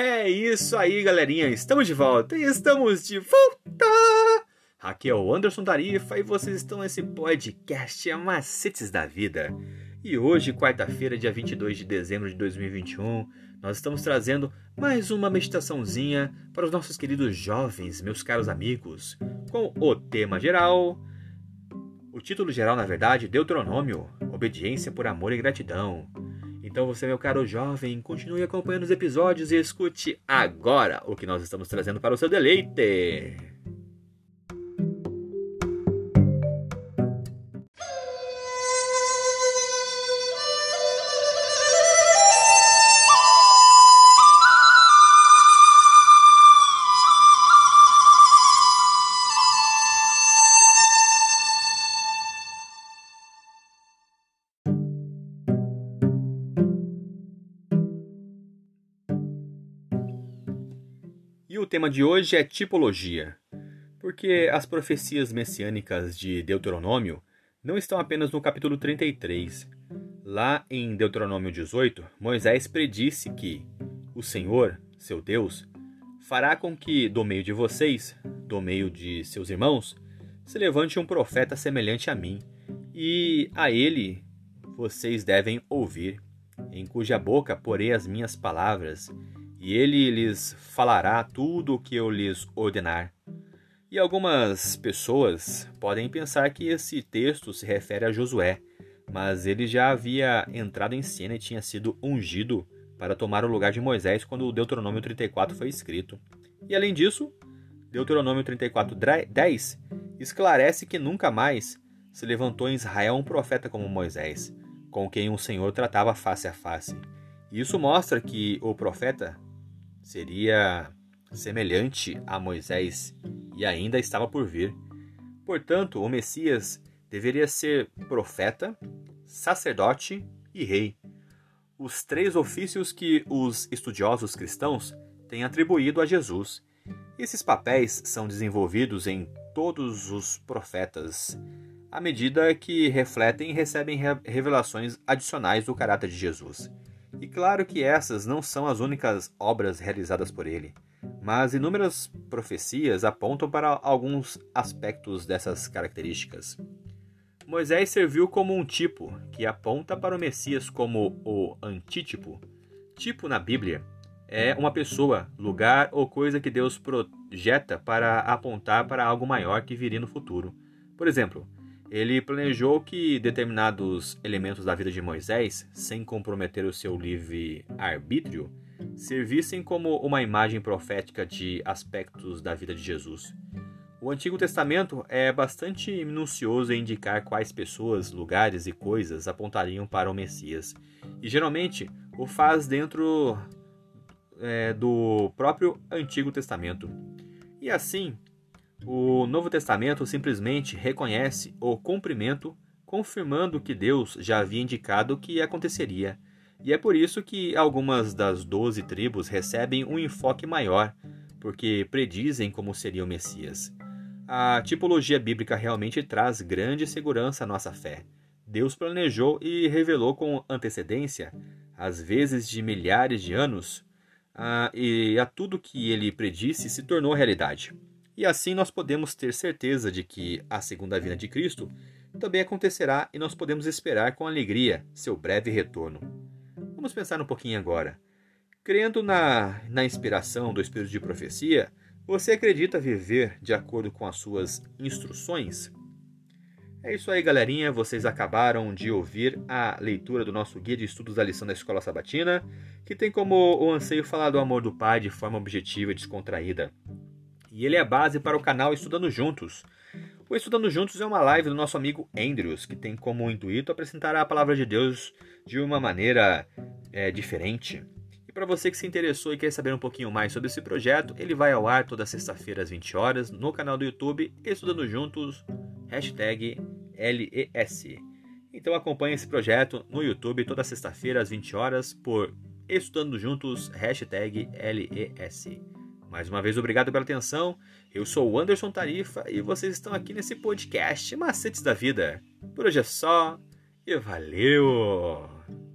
É isso aí, galerinha. Estamos de volta e estamos de volta. Aqui é o Anderson Tarifa e vocês estão nesse podcast Macetes da Vida. E hoje, quarta-feira, dia 22 de dezembro de 2021, nós estamos trazendo mais uma meditaçãozinha para os nossos queridos jovens, meus caros amigos, com o tema geral. O título geral, na verdade, Deuteronômio, Obediência por Amor e Gratidão. Então você, meu caro jovem, continue acompanhando os episódios e escute agora o que nós estamos trazendo para o seu deleite. E o tema de hoje é tipologia, porque as profecias messiânicas de Deuteronômio não estão apenas no capítulo 33. Lá em Deuteronômio 18, Moisés predisse que o Senhor, seu Deus, fará com que do meio de vocês, do meio de seus irmãos, se levante um profeta semelhante a mim, e a ele vocês devem ouvir, em cuja boca porei as minhas palavras, e ele lhes falará tudo o que eu lhes ordenar. E algumas pessoas podem pensar que esse texto se refere a Josué, mas ele já havia entrado em cena e tinha sido ungido para tomar o lugar de Moisés quando o Deuteronômio 34 foi escrito. E além disso, Deuteronômio 34, 10 esclarece que nunca mais se levantou em Israel um profeta como Moisés, com quem o Senhor tratava face a face. Isso mostra que o profeta seria semelhante a Moisés e ainda estava por vir. Portanto, o Messias deveria ser profeta, sacerdote e rei. Os três ofícios que os estudiosos cristãos têm atribuído a Jesus. Esses papéis são desenvolvidos em todos os profetas, à medida que refletem e recebem revelações adicionais do caráter de Jesus. E claro que essas não são as únicas obras realizadas por ele, mas inúmeras profecias apontam para alguns aspectos dessas características. Moisés serviu como um tipo que aponta para o Messias como o antítipo. Tipo na Bíblia é uma pessoa, lugar ou coisa que Deus projeta para apontar para algo maior que viria no futuro. Por exemplo, ele planejou que determinados elementos da vida de Moisés, sem comprometer o seu livre arbítrio, servissem como uma imagem profética de aspectos da vida de Jesus. O Antigo Testamento é bastante minucioso em indicar quais pessoas, lugares e coisas apontariam para o Messias, e geralmente o faz dentro é, do próprio Antigo Testamento. E assim, o Novo Testamento simplesmente reconhece o cumprimento, confirmando que Deus já havia indicado que aconteceria. E é por isso que algumas das doze tribos recebem um enfoque maior, porque predizem como seria o Messias. A tipologia bíblica realmente traz grande segurança à nossa fé. Deus planejou e revelou com antecedência, às vezes de milhares de anos, a, e a tudo que ele predisse se tornou realidade. E assim nós podemos ter certeza de que a segunda vinda de Cristo também acontecerá e nós podemos esperar com alegria seu breve retorno. Vamos pensar um pouquinho agora. Crendo na, na inspiração do Espírito de Profecia, você acredita viver de acordo com as suas instruções? É isso aí, galerinha. Vocês acabaram de ouvir a leitura do nosso guia de estudos da lição da Escola Sabatina, que tem como o anseio falar do amor do Pai de forma objetiva e descontraída e ele é a base para o canal Estudando Juntos. O Estudando Juntos é uma live do nosso amigo Andrews, que tem como intuito apresentar a palavra de Deus de uma maneira é, diferente. E para você que se interessou e quer saber um pouquinho mais sobre esse projeto, ele vai ao ar toda sexta-feira às 20 horas no canal do YouTube Estudando Juntos, hashtag LES. Então acompanhe esse projeto no YouTube toda sexta-feira às 20 horas por Estudando Juntos, hashtag LES. Mais uma vez, obrigado pela atenção. Eu sou o Anderson Tarifa e vocês estão aqui nesse podcast Macetes da Vida. Por hoje é só e valeu!